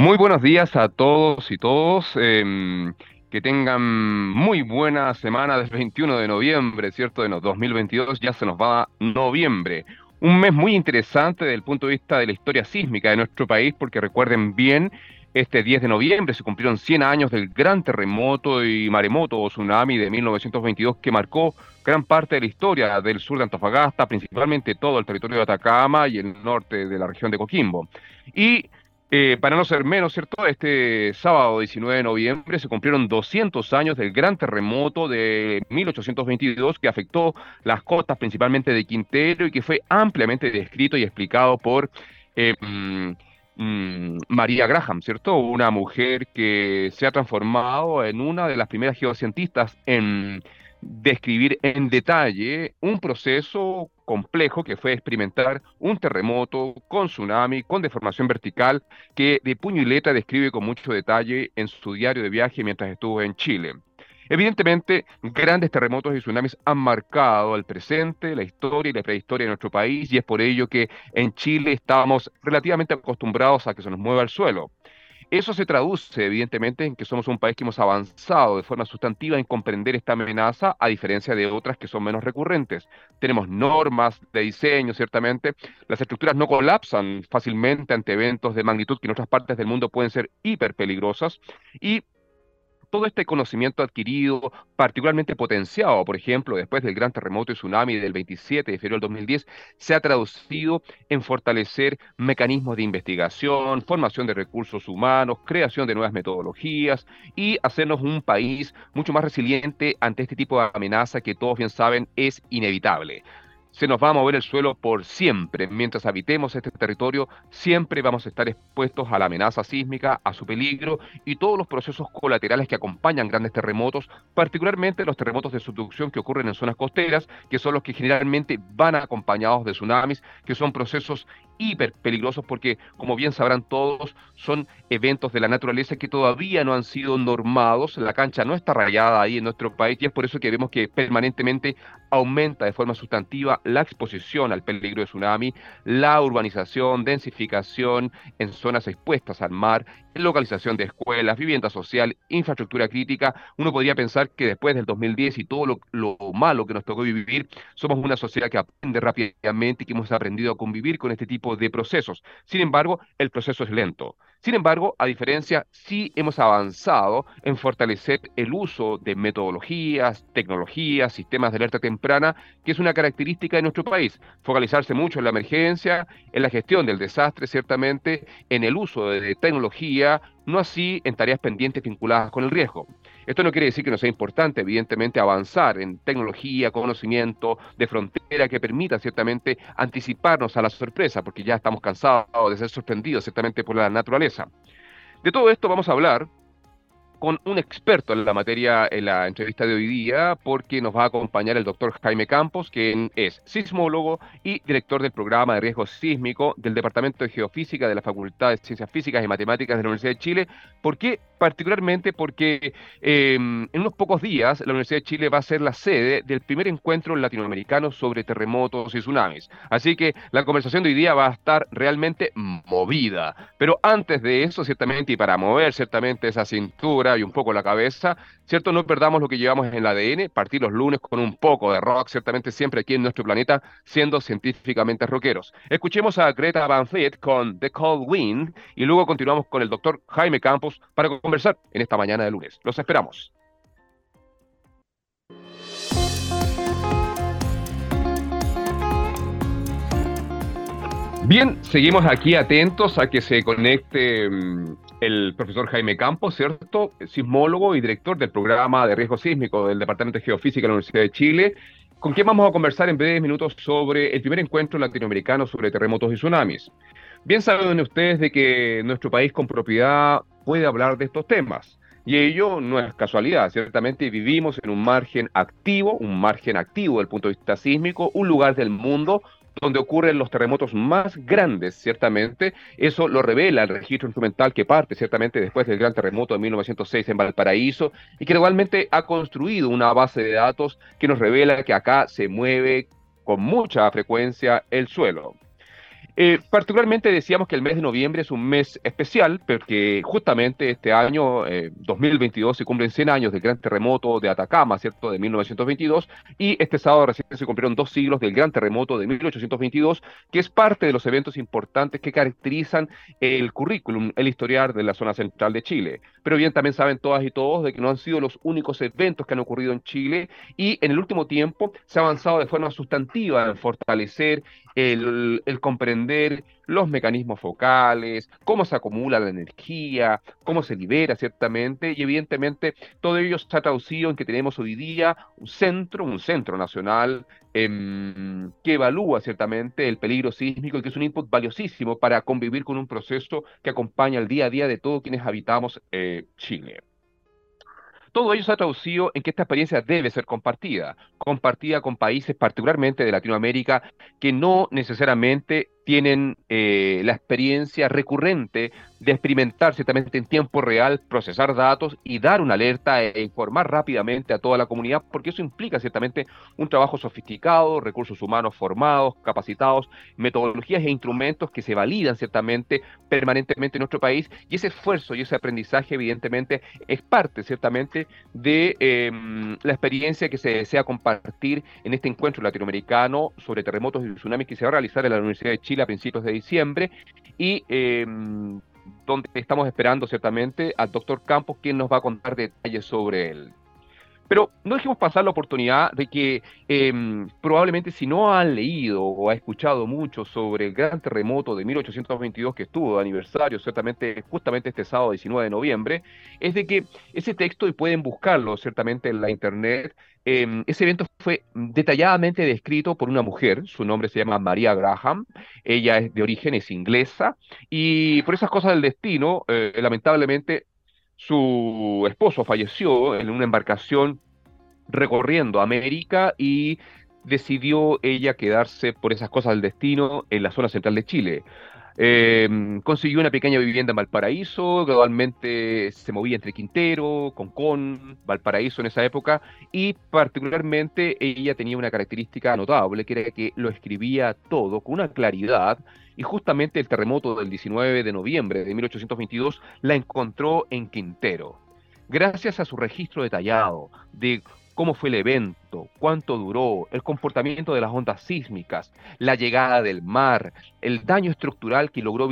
Muy buenos días a todos y todos. Em, que tengan muy buena semana del 21 de noviembre, ¿cierto? De 2022 ya se nos va noviembre. Un mes muy interesante desde el punto de vista de la historia sísmica de nuestro país, porque recuerden bien, este 10 de noviembre se cumplieron 100 años del gran terremoto y maremoto o tsunami de 1922 que marcó gran parte de la historia del sur de Antofagasta, principalmente todo el territorio de Atacama y el norte de la región de Coquimbo. Y eh, para no ser menos, ¿cierto? Este sábado 19 de noviembre se cumplieron 200 años del gran terremoto de 1822 que afectó las costas principalmente de Quintero y que fue ampliamente descrito y explicado por eh, mm, mm, María Graham, ¿cierto? Una mujer que se ha transformado en una de las primeras geocientistas en describir en detalle un proceso complejo que fue experimentar un terremoto con tsunami, con deformación vertical, que de puño y letra describe con mucho detalle en su diario de viaje mientras estuvo en Chile. Evidentemente, grandes terremotos y tsunamis han marcado el presente, la historia y la prehistoria de nuestro país y es por ello que en Chile estamos relativamente acostumbrados a que se nos mueva el suelo. Eso se traduce, evidentemente, en que somos un país que hemos avanzado de forma sustantiva en comprender esta amenaza, a diferencia de otras que son menos recurrentes. Tenemos normas de diseño, ciertamente. Las estructuras no colapsan fácilmente ante eventos de magnitud que en otras partes del mundo pueden ser hiper peligrosas. Y todo este conocimiento adquirido, particularmente potenciado, por ejemplo, después del gran terremoto y tsunami del 27 de febrero del 2010, se ha traducido en fortalecer mecanismos de investigación, formación de recursos humanos, creación de nuevas metodologías y hacernos un país mucho más resiliente ante este tipo de amenaza que todos bien saben es inevitable se nos va a mover el suelo por siempre. Mientras habitemos este territorio, siempre vamos a estar expuestos a la amenaza sísmica, a su peligro y todos los procesos colaterales que acompañan grandes terremotos, particularmente los terremotos de subducción que ocurren en zonas costeras, que son los que generalmente van acompañados de tsunamis, que son procesos hiper peligrosos porque, como bien sabrán todos, son eventos de la naturaleza que todavía no han sido normados. La cancha no está rayada ahí en nuestro país y es por eso que vemos que permanentemente aumenta de forma sustantiva la exposición al peligro de tsunami, la urbanización, densificación en zonas expuestas al mar, localización de escuelas, vivienda social, infraestructura crítica. Uno podría pensar que después del 2010 y todo lo, lo malo que nos tocó vivir, somos una sociedad que aprende rápidamente y que hemos aprendido a convivir con este tipo de procesos. Sin embargo, el proceso es lento. Sin embargo, a diferencia, sí hemos avanzado en fortalecer el uso de metodologías, tecnologías, sistemas de alerta temprana, que es una característica de nuestro país. Focalizarse mucho en la emergencia, en la gestión del desastre, ciertamente, en el uso de tecnología, no así en tareas pendientes vinculadas con el riesgo. Esto no quiere decir que no sea importante, evidentemente, avanzar en tecnología, conocimiento de frontera que permita ciertamente anticiparnos a la sorpresa, porque ya estamos cansados de ser sorprendidos ciertamente por la naturaleza. De todo esto vamos a hablar con un experto en la materia en la entrevista de hoy día, porque nos va a acompañar el doctor Jaime Campos, quien es sismólogo y director del programa de riesgo sísmico del Departamento de Geofísica de la Facultad de Ciencias Físicas y Matemáticas de la Universidad de Chile. ¿Por qué? Particularmente porque em, en unos pocos días la Universidad de Chile va a ser la sede del primer encuentro latinoamericano sobre terremotos y tsunamis. Así que la conversación de hoy día va a estar realmente movida. Pero antes de eso, ciertamente, y para mover ciertamente esa cintura, y un poco la cabeza, ¿cierto? No perdamos lo que llevamos en el ADN, partir los lunes con un poco de rock, ciertamente siempre aquí en nuestro planeta, siendo científicamente rockeros. Escuchemos a Greta Van Fleet con The Cold Wind y luego continuamos con el doctor Jaime Campos para conversar en esta mañana de lunes. Los esperamos. Bien, seguimos aquí atentos a que se conecte mm, el profesor Jaime Campos, ¿cierto? Sismólogo y director del programa de riesgo sísmico del Departamento de Geofísica de la Universidad de Chile, con quien vamos a conversar en breves minutos sobre el primer encuentro latinoamericano sobre terremotos y tsunamis. Bien saben ustedes de que nuestro país con propiedad puede hablar de estos temas. Y ello no es casualidad, ciertamente vivimos en un margen activo, un margen activo desde el punto de vista sísmico, un lugar del mundo donde ocurren los terremotos más grandes, ciertamente. Eso lo revela el registro instrumental que parte, ciertamente, después del gran terremoto de 1906 en Valparaíso y que igualmente ha construido una base de datos que nos revela que acá se mueve con mucha frecuencia el suelo. Eh, particularmente decíamos que el mes de noviembre es un mes especial porque justamente este año, 2022, eh, se cumplen 100 años del gran terremoto de Atacama, ¿cierto?, de 1922, y este sábado recién se cumplieron dos siglos del gran terremoto de 1822, que es parte de los eventos importantes que caracterizan el currículum, el historial de la zona central de Chile. Pero bien, también saben todas y todos de que no han sido los únicos eventos que han ocurrido en Chile y en el último tiempo se ha avanzado de forma sustantiva en fortalecer el, comprender los mecanismos focales, cómo se acumula la energía, cómo se libera ciertamente, y evidentemente todo ello ha traducido en que tenemos hoy día un centro, un centro nacional em, que evalúa ciertamente el peligro sísmico y que es un input valiosísimo para convivir con un proceso que acompaña el día a día de todos quienes habitamos eh, Chile. Todo ello se ha traducido en que esta experiencia debe ser compartida, compartida con países particularmente de Latinoamérica que no necesariamente tienen eh, la experiencia recurrente de experimentar ciertamente en tiempo real, procesar datos y dar una alerta e informar rápidamente a toda la comunidad, porque eso implica ciertamente un trabajo sofisticado, recursos humanos formados, capacitados, metodologías e instrumentos que se validan ciertamente permanentemente en nuestro país y ese esfuerzo y ese aprendizaje evidentemente es parte ciertamente de em, la experiencia que se desea compartir en este encuentro latinoamericano sobre terremotos y tsunamis que se va a realizar en la Universidad de Chile a principios de diciembre y em, donde estamos esperando ciertamente al doctor Campos, quien nos va a contar detalles sobre él. Pero no dejemos pasar la oportunidad de que em, probablemente si no han leído o ha escuchado mucho sobre el gran terremoto de 1822 que estuvo de aniversario, ciertamente justamente este sábado 19 de noviembre, es de que ese texto, y pueden buscarlo ciertamente en la internet, em, ese evento fue detalladamente descrito por una mujer, su nombre se llama María Graham, ella es de origen, es inglesa, y por esas cosas del destino, eh, lamentablemente su esposo falleció en una embarcación recorriendo América y decidió ella quedarse por esas cosas del destino en la zona central de Chile. Em, consiguió una pequeña vivienda en Valparaíso, gradualmente se movía entre Quintero, Concón, Valparaíso en esa época, y particularmente ella tenía una característica notable, que era que lo escribía todo con una claridad, y justamente el terremoto del 19 de noviembre de 1822 la encontró en Quintero. Gracias a su registro detallado de cómo fue el evento, cuánto duró, el comportamiento de las ondas sísmicas, la llegada del mar, el daño estructural que logró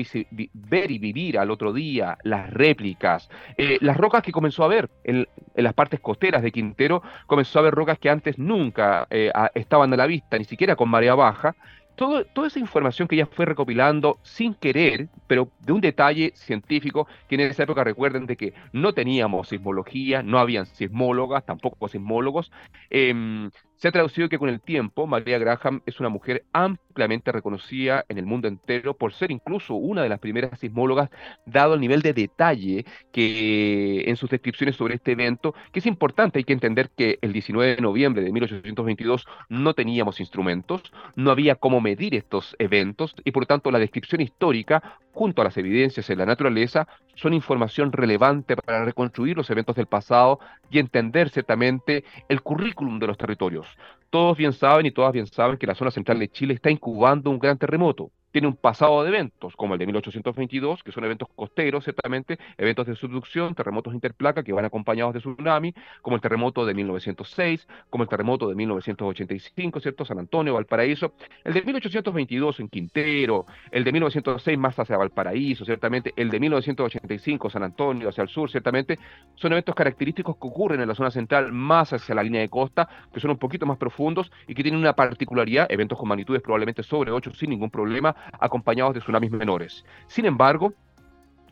ver y vivir al otro día, las réplicas, eh, las rocas que comenzó a ver en, las partes costeras de Quintero, comenzó a ver rocas que antes nunca eh, estaban a la vista, ni siquiera con marea baja, toda esa información que ella fue recopilando sin querer, pero de un detalle científico, que en esa época recuerden de que no teníamos sismología, no habían sismólogas, tampoco sismólogos, eh, se ha traducido que con el tiempo María Graham es una mujer ampliamente reconocida en el mundo entero por ser incluso una de las primeras sismólogas, dado el nivel de detalle que en sus descripciones sobre este evento, que es importante, hay que entender que el 19 de noviembre de 1822 no teníamos instrumentos, no había cómo medir estos eventos y por tanto la descripción histórica junto a las evidencias en la naturaleza son información relevante para reconstruir los eventos del pasado y entender ciertamente el currículum de los territorios. Todos bien saben y todas bien saben que la zona central de Chile está incubando un gran terremoto tiene un pasado de eventos, como el de 1822, que son eventos costeros, ciertamente, eventos de subducción, terremotos interplaca que van acompañados de tsunami, como el terremoto de 1906, como el terremoto de 1985, ¿cierto? San Antonio, Valparaíso, el de 1822 en Quintero, el de 1906 más hacia Valparaíso, ciertamente, el de 1985 San Antonio hacia el sur, ciertamente, son eventos característicos que ocurren en la zona central más hacia la línea de costa, que son un poquito más profundos y que tienen una particularidad, eventos con magnitudes probablemente sobre 8 sin ningún problema, acompañados de tsunamis menores. Sin embargo,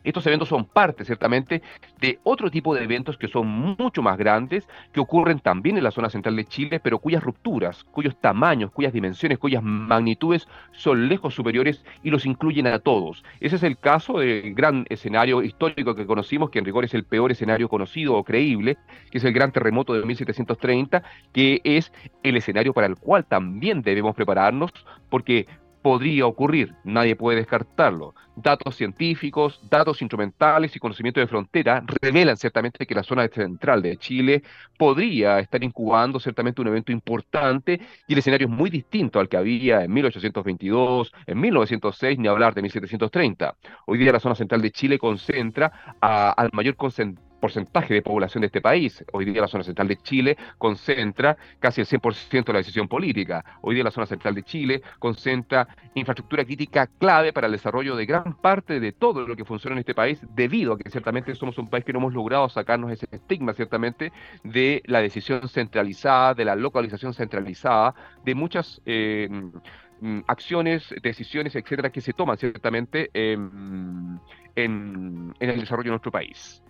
estos eventos son parte, ciertamente, de otro tipo de eventos que son mucho más grandes, que ocurren también en la zona central de Chile, pero cuyas rupturas, cuyos tamaños, cuyas dimensiones, cuyas magnitudes son lejos superiores y los incluyen a todos. Ese es el caso del gran escenario histórico que conocimos, que en rigor es el peor escenario conocido o creíble, que es el gran terremoto de 1730, que es el escenario para el cual también debemos prepararnos, porque podría ocurrir, nadie puede descartarlo. Datos científicos, datos instrumentales y conocimiento de frontera revelan ciertamente que la zona central de Chile podría estar incubando ciertamente un evento importante y el escenario es muy distinto al que había en 1822, en 1906, ni hablar de 1730. Hoy día la zona central de Chile concentra al mayor concentración porcentaje de población de este país. Hoy día la zona central de Chile concentra casi el 100% de la decisión política. Hoy día la zona central de Chile concentra infraestructura crítica clave para el desarrollo de gran parte de todo lo que funciona en este país, debido a que ciertamente somos un país que no hemos logrado sacarnos ese estigma, ciertamente, de la decisión centralizada, de la localización centralizada, de muchas... Eh, mm, acciones, decisiones, etcétera, que se toman ciertamente en, en, el desarrollo de nuestro país.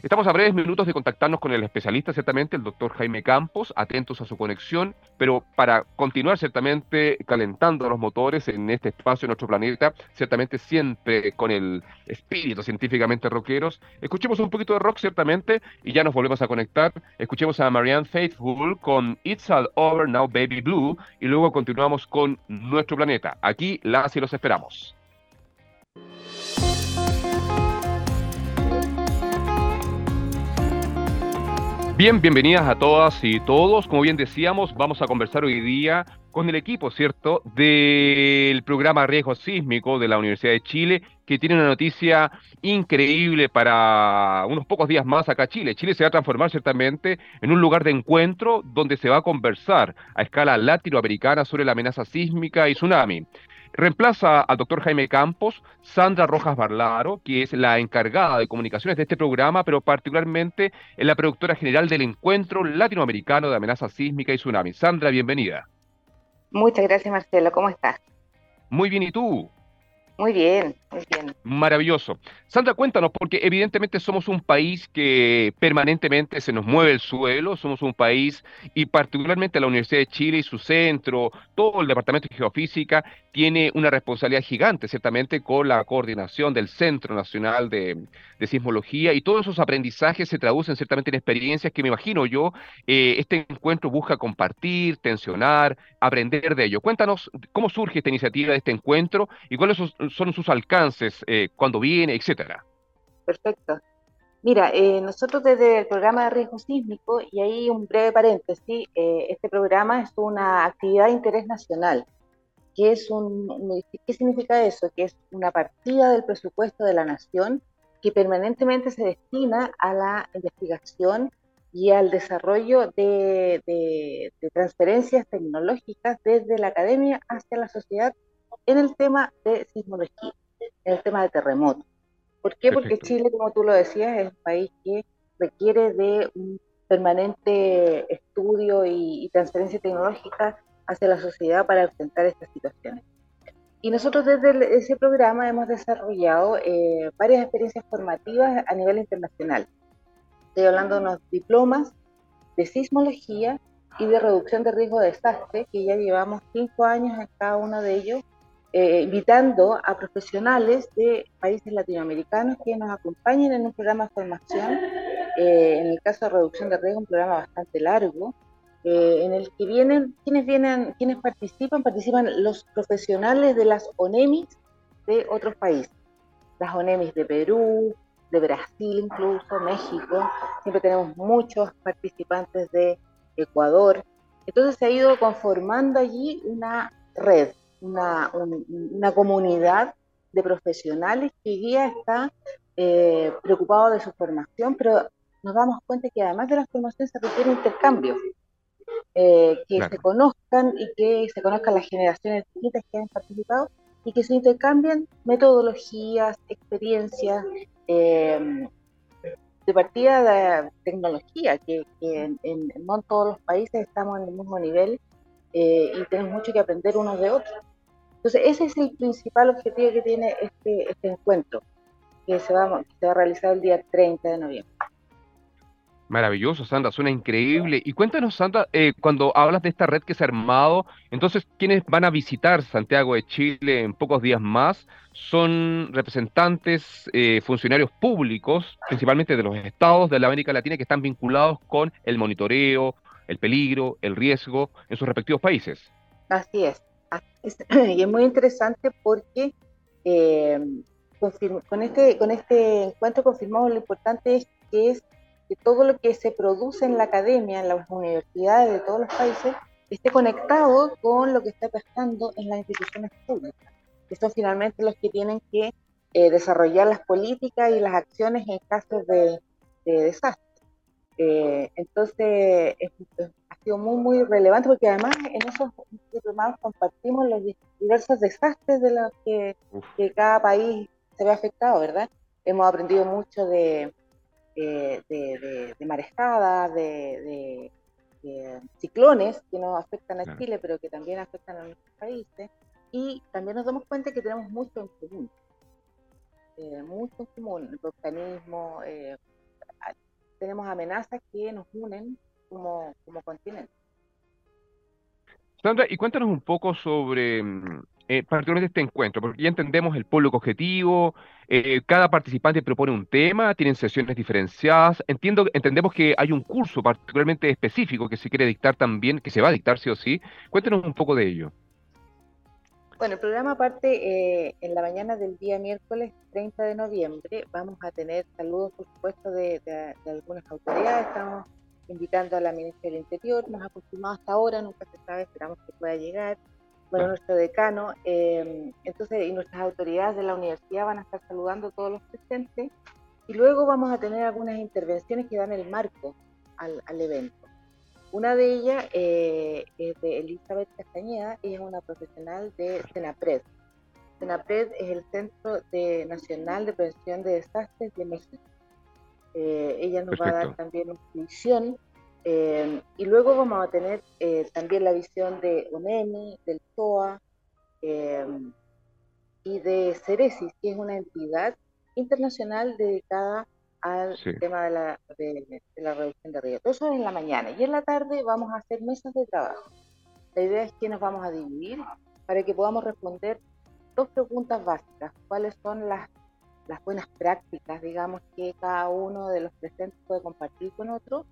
Estamos a breves minutos de contactarnos con el especialista, ciertamente, el doctor Jaime Campos, atentos a su conexión, pero para continuar ciertamente calentando los motores en este espacio, en nuestro planeta, ciertamente siempre con el espíritu científicamente rockeros, escuchemos un poquito de rock, ciertamente, y ya nos volvemos a conectar. Escuchemos a Marianne Faithful con It's All Over Now Baby Blue, y luego continuamos con nuestro planeta. Aquí las y los esperamos. Bien, bienvenidas a todas y todos. Como bien decíamos, vamos a conversar hoy día con el equipo, ¿cierto?, del programa Riesgo Sísmico de la Universidad de Chile, que tiene una noticia increíble para unos pocos días más acá Chile. Chile se va a transformar ciertamente en un lugar de encuentro donde se va a conversar a escala latinoamericana sobre la amenaza sísmica y tsunami. Reemplaza al doctor Jaime Campos, Sandra Rojas Barlaro, que es la encargada de comunicaciones de este programa, pero particularmente es la productora general del Encuentro Latinoamericano de Amenaza Sísmica y Tsunami. Sandra, bienvenida. Muchas gracias, Marcelo. ¿Cómo estás? Muy bien, ¿y tú? Muy bien, muy bien. Maravilloso. Sandra, cuéntanos, porque evidentemente somos un país que permanentemente se nos mueve el suelo, somos un país, y particularmente la Universidad de Chile y su centro, todo el Departamento de Geofísica, tiene una responsabilidad gigante, ciertamente, con la coordinación del Centro Nacional de, Sismología, y todos esos aprendizajes se traducen ciertamente en experiencias que me imagino yo, eh, este encuentro busca compartir, tensionar, aprender de ello. Cuéntanos cómo surge esta iniciativa de este encuentro y cuáles son son sus alcances, eh, cuando viene, etcétera? Perfecto. Mira, eh, nosotros desde el programa de riesgo sísmico, y ahí un breve paréntesis, eh, este programa es una actividad de interés nacional. ¿Qué, es un, ¿Qué significa eso? Que es una partida del presupuesto de la nación que permanentemente se destina a la investigación y al desarrollo de, de transferencias tecnológicas desde la academia hacia la sociedad en el tema de sismología, en el tema de terremotos. ¿Por qué? Porque Chile, como tú lo decías, es un país que requiere de un permanente estudio y, transferencia tecnológica hacia la sociedad para enfrentar estas situaciones. Y nosotros desde ese programa hemos desarrollado eh, varias experiencias formativas a nivel internacional. Estoy hablando de unos diplomas de sismología y de reducción de riesgo de desastre, que ya llevamos cinco años en cada uno de ellos eh, invitando a profesionales de países latinoamericanos que nos acompañen en un programa de formación, eh, en el caso de reducción de riesgo, un programa bastante largo, eh, en el que vienen, quienes vienen, quienes participan, participan los profesionales de las ONEMIS de otros países, las ONEMIS de Perú, de Brasil incluso, México, siempre tenemos muchos participantes de Ecuador, entonces se ha ido conformando allí una red una, una comunidad de profesionales que guía está eh, preocupado de su formación, pero nos damos cuenta que además de la formación se requiere intercambio, eh, que se conozcan y que se conozcan las generaciones distintas que han participado y que se intercambien metodologías, experiencias, eh, de partida de tecnología, que, en, no en todos los países estamos en el mismo nivel y tenemos mucho que aprender unos de otros. Entonces, ese es el principal objetivo que tiene este, este encuentro, que se, va, se va a realizar el día 30 de noviembre. Maravilloso, Sandra, suena increíble. Y cuéntanos, Sandra, eh, cuando hablas de esta red que se ha armado, entonces, ¿quiénes van a visitar Santiago de Chile en pocos días más? Son representantes, eh, funcionarios públicos, principalmente de los estados de la América Latina, que están vinculados con el monitoreo, el peligro, el riesgo en sus respectivos países. Así es. Y es muy interesante porque eh, con, este, con este encuentro confirmamos lo importante es que es que todo lo que se produce en la academia, en las universidades de todos los países, esté conectado con lo que está pasando en las instituciones públicas, que son finalmente los que tienen que eh, desarrollar las políticas y las acciones en casos de, desastre. Eh, entonces, ha sido muy, muy relevante porque además en esos diplomados compartimos los diversos desastres de los que, que cada país se ve afectado, ¿verdad? Hemos aprendido mucho de, de, de, de marejadas, de, ciclones que no afectan a Chile, pero que también afectan a nuestros países. Y también nos damos cuenta que tenemos mucho en común. Eh, mucho en común, el volcanismo, eh, tenemos amenazas que nos unen como, como continente. Sandra, y cuéntanos un poco sobre mm, eh, particularmente este encuentro, porque ya entendemos el público objetivo, eh, cada participante propone un tema, tienen sesiones diferenciadas, entiendo, entendemos que hay un curso particularmente específico que se quiere dictar también, que se va a dictar sí o sí. Cuéntanos un poco de ello. Bueno, el programa parte eh, en la mañana del día miércoles 30 de noviembre. Vamos a tener saludos, por supuesto, de, de algunas autoridades. Estamos invitando a la ministra del Interior. Nos ha confirmado hasta ahora, nunca se sabe, esperamos que pueda llegar bueno, nuestro decano, em, entonces, y nuestras autoridades de la universidad van a estar saludando a todos los presentes, y luego vamos a tener algunas intervenciones que dan el marco al, evento. Una de ellas eh, es de Elizabeth Castañeda, ella es una profesional de Senapred. Senapred es el Centro de Nacional de Prevención de Desastres de México. Eh, ella nos va a dar también una visión eh, y luego vamos a tener eh, también la visión de UNEMI, del TOA eh, y de Ceresis, que es una entidad internacional dedicada al tema de la, de, la, reducción de riesgo. Eso es en la mañana. Y en la tarde vamos a hacer mesas de trabajo. La idea es que nos vamos a dividir para que podamos responder dos preguntas básicas. ¿Cuáles son las, las buenas prácticas, digamos, que cada uno de los presentes puede compartir con otro?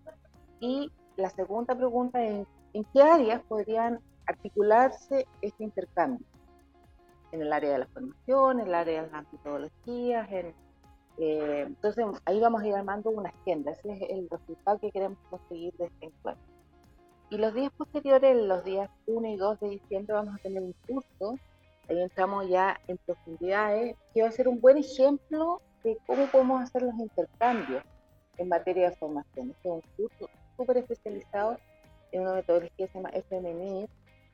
Y la segunda pregunta es, ¿en qué áreas podrían articularse este intercambio? En el área de la formación, en el área de las metodologías, en, eh, entonces ahí vamos a ir armando una agenda, ese es el resultado que queremos conseguir de este encuentro. Y los días posteriores, los días 1 y 2 de diciembre, vamos a tener un curso, ahí entramos ya en profundidades, que va a ser un buen ejemplo de cómo podemos hacer los intercambios en materia de formación. Este es un curso súper especializado en una metodología que se llama FMNIR,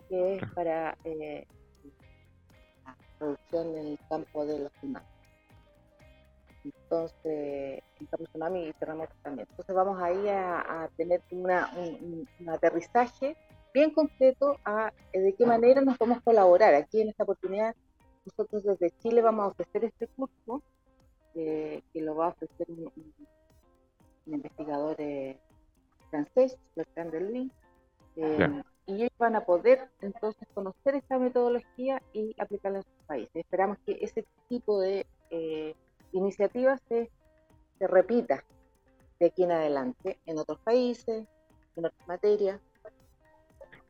que es para eh, la producción en el campo de los humanos. Entonces, en campo tsunami y terremotos también. Entonces vamos ahí a, a tener una, un, un, aterrizaje bien completo a eh, de qué manera nos podemos colaborar. Aquí en esta oportunidad, nosotros desde Chile vamos a ofrecer este curso, eh, que lo va a ofrecer un, un investigador eh, francés, Bertrand de eh, y ellos van a poder entonces conocer esta metodología y aplicarla en sus países. Esperamos que ese tipo de eh, iniciativas se, se repita de aquí en adelante en otros países, en otras materias,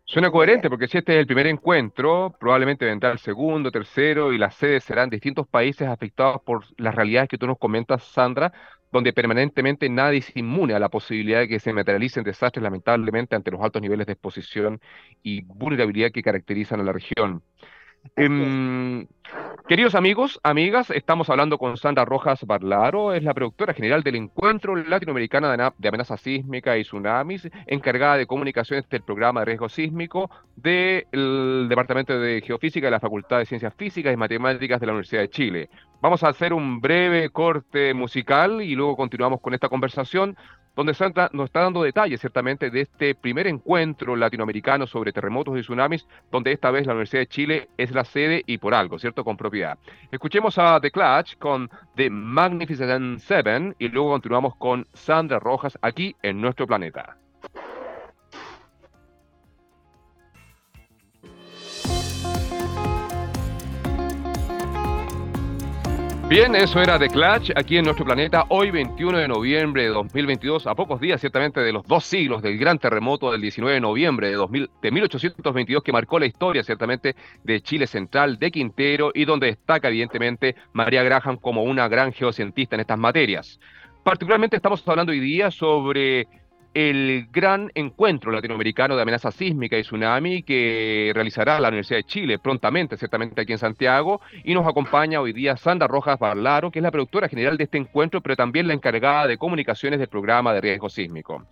Suena coherente porque si este es el primer encuentro, probablemente vendrá el segundo, tercero y las sedes serán distintos países afectados por las realidades que tú nos comentas, Sandra, donde permanentemente nadie es inmune a la posibilidad de que se materialicen desastres lamentablemente ante los altos niveles de exposición y vulnerabilidad que caracterizan a la región. Em, queridos amigos, amigas, estamos hablando con Sandra Rojas Barlaro, es la productora general del Encuentro Latinoamericano de, Amenaza Sísmica y Tsunamis, encargada de comunicaciones del programa de riesgo sísmico del Departamento de Geofísica de la Facultad de Ciencias Físicas y Matemáticas de la Universidad de Chile. Vamos a hacer un breve corte musical y luego continuamos con esta conversación donde Santa nos está dando detalles ciertamente de este primer encuentro latinoamericano sobre terremotos y tsunamis, donde esta vez la Universidad de Chile es la sede y por algo, ¿cierto? Con propiedad. Escuchemos a The Clutch con The Magnificent Seven y luego continuamos con Sandra Rojas aquí en nuestro planeta. Bien, eso era The Clutch aquí en nuestro planeta, hoy 21 de noviembre de 2022, a pocos días ciertamente de los dos siglos del gran terremoto del 19 de noviembre de, 2000, de 1822 que marcó la historia ciertamente de Chile Central, de Quintero y donde destaca evidentemente María Graham como una gran geocientista en estas materias. Particularmente estamos hablando hoy día sobre el gran encuentro latinoamericano de amenaza sísmica y tsunami que realizará la Universidad de Chile prontamente, ciertamente aquí en Santiago, y nos acompaña hoy día Sandra Rojas Barlaro, que es la productora general de este encuentro, pero también la encargada de comunicaciones del programa de riesgo sísmico.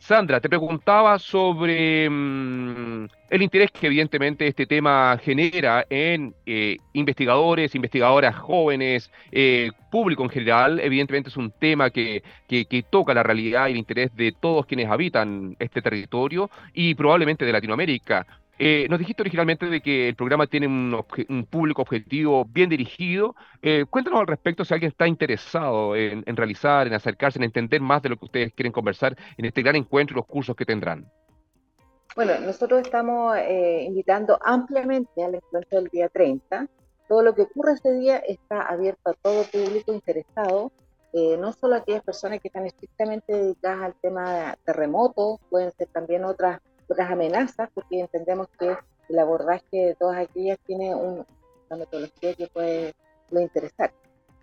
Sandra, te preguntaba sobre mm, el interés que evidentemente este tema genera en eh, investigadores, investigadoras jóvenes, eh, público en general. Evidentemente es un tema que, que, toca la realidad y el interés de todos quienes habitan este territorio y probablemente de Latinoamérica. Eh, nos dijiste originalmente de que el programa tiene un, público objetivo bien dirigido. Eh, cuéntanos al respecto si alguien está interesado en, realizar, en acercarse, en entender más de lo que ustedes quieren conversar en este gran encuentro y los cursos que tendrán. Bueno, nosotros estamos eh, invitando ampliamente al encuentro del día 30. Todo lo que ocurre ese día está abierto a todo público interesado, no solo a aquellas personas que están estrictamente dedicadas al tema de terremotos, pueden ser también otras otras amenazas, porque entendemos que el abordaje de todas aquellas tiene una metodología que puede, interesar.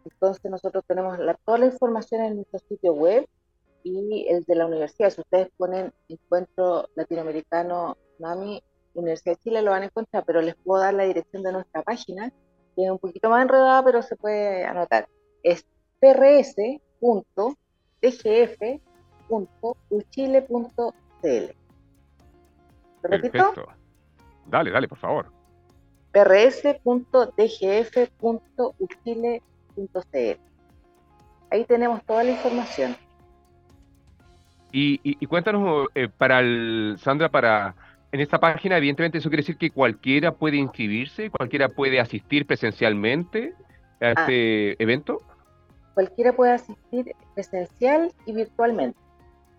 Entonces nosotros tenemos toda la información en nuestro sitio web y el de la universidad. Si ustedes ponen Encuentro Latinoamericano NAMI Universidad de Chile lo van a encontrar, pero les puedo dar la dirección de nuestra página, que es un poquito más enredada, pero se puede anotar. Es repito? Dale, dale, por favor. prs.dgf.uchile.cl. Ahí tenemos toda la información. Y, cuéntanos, eh, para el, Sandra, para en esta página, evidentemente eso quiere decir que cualquiera puede inscribirse, cualquiera puede asistir presencialmente a ah. este evento. Cualquiera puede asistir presencial y virtualmente,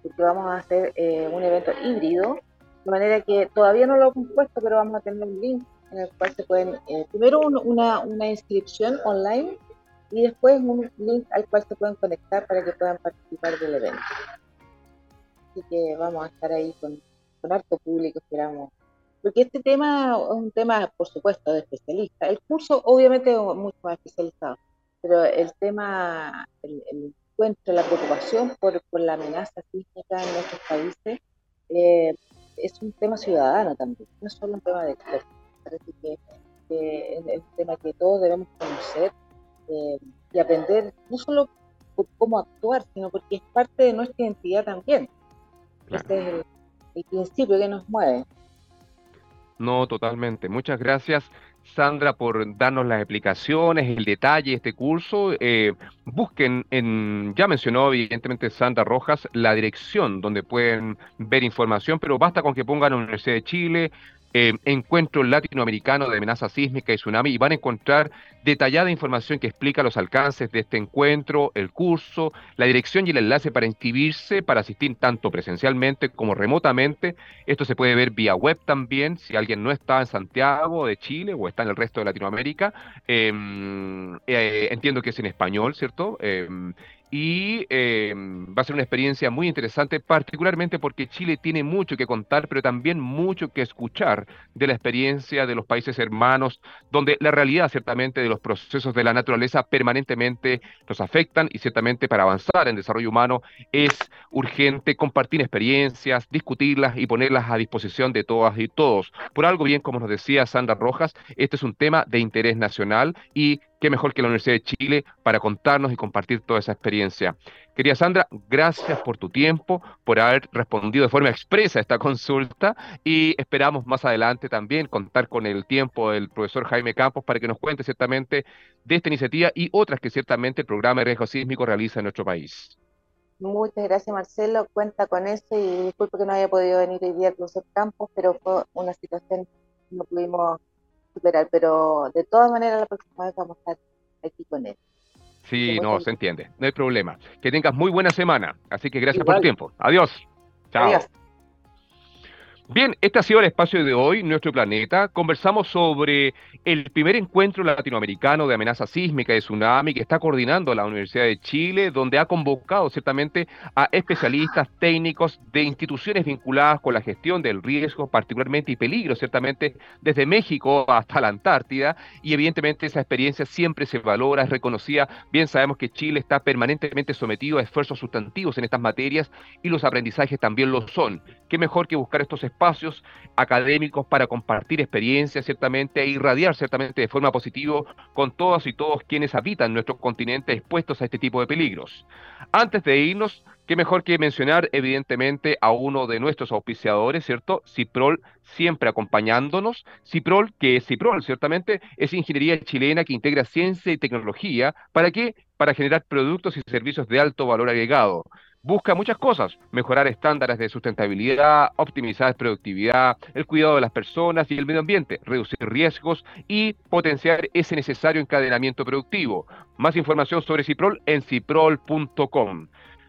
porque vamos a hacer eh, un evento híbrido de manera que todavía no lo hemos puesto, pero vamos a tener un link en el cual se pueden, eh, primero una, una inscripción online y después un link al cual se pueden conectar para que puedan participar del evento. Así que vamos a estar ahí con, con harto público, esperamos. Porque este tema es un tema, por supuesto, de especialista. El curso, obviamente, es mucho más especializado, pero el tema, el, encuentro, la preocupación por, por la amenaza sísmica en nuestros países, eh, es un tema ciudadano también, no es solo un tema de expertos. Parece que, es un tema que todos debemos conocer eh, y aprender, no solo por cómo actuar, sino porque es parte de nuestra identidad también. Este es el principio que nos mueve. No, totalmente. Muchas gracias. Sandra, por darnos las explicaciones, el detalle de este curso. Eh, busquen en, ya mencionó evidentemente Sandra Rojas, la dirección donde pueden ver información, pero basta con que pongan Universidad de Chile, eh, encuentro latinoamericano de amenaza sísmica y tsunami y van a encontrar detallada información que explica los alcances de este encuentro, el curso, la dirección y el enlace para inscribirse, para asistir tanto presencialmente como remotamente. Esto se puede ver vía web también, si alguien no está en Santiago de Chile o está en el resto de Latinoamérica. Em, eh, entiendo que es en español, ¿cierto? Y eh, va a ser una experiencia muy interesante, particularmente porque Chile tiene mucho que contar, pero también mucho que escuchar de la experiencia de los países hermanos, donde la realidad ciertamente de los procesos de la naturaleza permanentemente nos afectan y ciertamente para avanzar en desarrollo humano es urgente compartir experiencias, discutirlas y ponerlas a disposición de todas y todos. Por algo bien, como nos decía Sandra Rojas, este es un tema de interés nacional y qué mejor que la Universidad de Chile para contarnos y compartir toda esa experiencia. Querida Sandra, gracias por tu tiempo, por haber respondido de forma expresa a esta consulta y esperamos más adelante también contar con el tiempo del profesor Jaime Campos para que nos cuente ciertamente de esta iniciativa y otras que ciertamente el programa de riesgo sísmico realiza en nuestro país. Muchas gracias Marcelo, cuenta con eso y disculpe que no haya podido venir hoy día al profesor Campos, pero fue una situación que no pudimos pero de todas maneras la próxima vez vamos a estar aquí con él. Sí, no, se entiende, no hay problema. Que tengas muy buena semana, así que gracias por tu tiempo. Adiós. Chao. Adiós. Bien, este ha sido el espacio de hoy, nuestro planeta. Conversamos sobre el primer encuentro latinoamericano de amenaza sísmica y tsunami que está coordinando la Universidad de Chile, donde ha convocado ciertamente a especialistas técnicos de instituciones vinculadas con la gestión del riesgo, particularmente y peligro, ciertamente desde México hasta la Antártida. Y evidentemente esa experiencia siempre se valora, es reconocida. Bien sabemos que Chile está permanentemente sometido a esfuerzos sustantivos en estas materias y los aprendizajes también lo son. ¿Qué mejor que buscar estos espacios? Espacios académicos para compartir experiencias, ciertamente, e irradiar ciertamente de forma positiva con todas y todos quienes habitan nuestro continente expuestos a este tipo de peligros. Antes de irnos, qué mejor que mencionar, evidentemente, a uno de nuestros auspiciadores, ¿cierto? Ciprol, siempre acompañándonos. Ciprol, que es Ciprol, ciertamente, es ingeniería chilena que integra ciencia y tecnología. ¿Para qué? Para generar productos y servicios de alto valor agregado busca muchas cosas, mejorar estándares de sustentabilidad, optimizar productividad, el cuidado de las personas y el medio ambiente, reducir riesgos y potenciar ese necesario encadenamiento productivo. Más información sobre Ciprol en ciprol.com.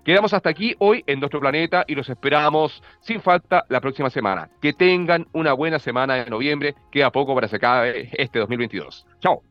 Quedamos hasta aquí hoy en nuestro planeta y los esperamos sin falta la próxima semana. Que tengan una buena semana de noviembre, queda poco para se acabe este 2022. Chao.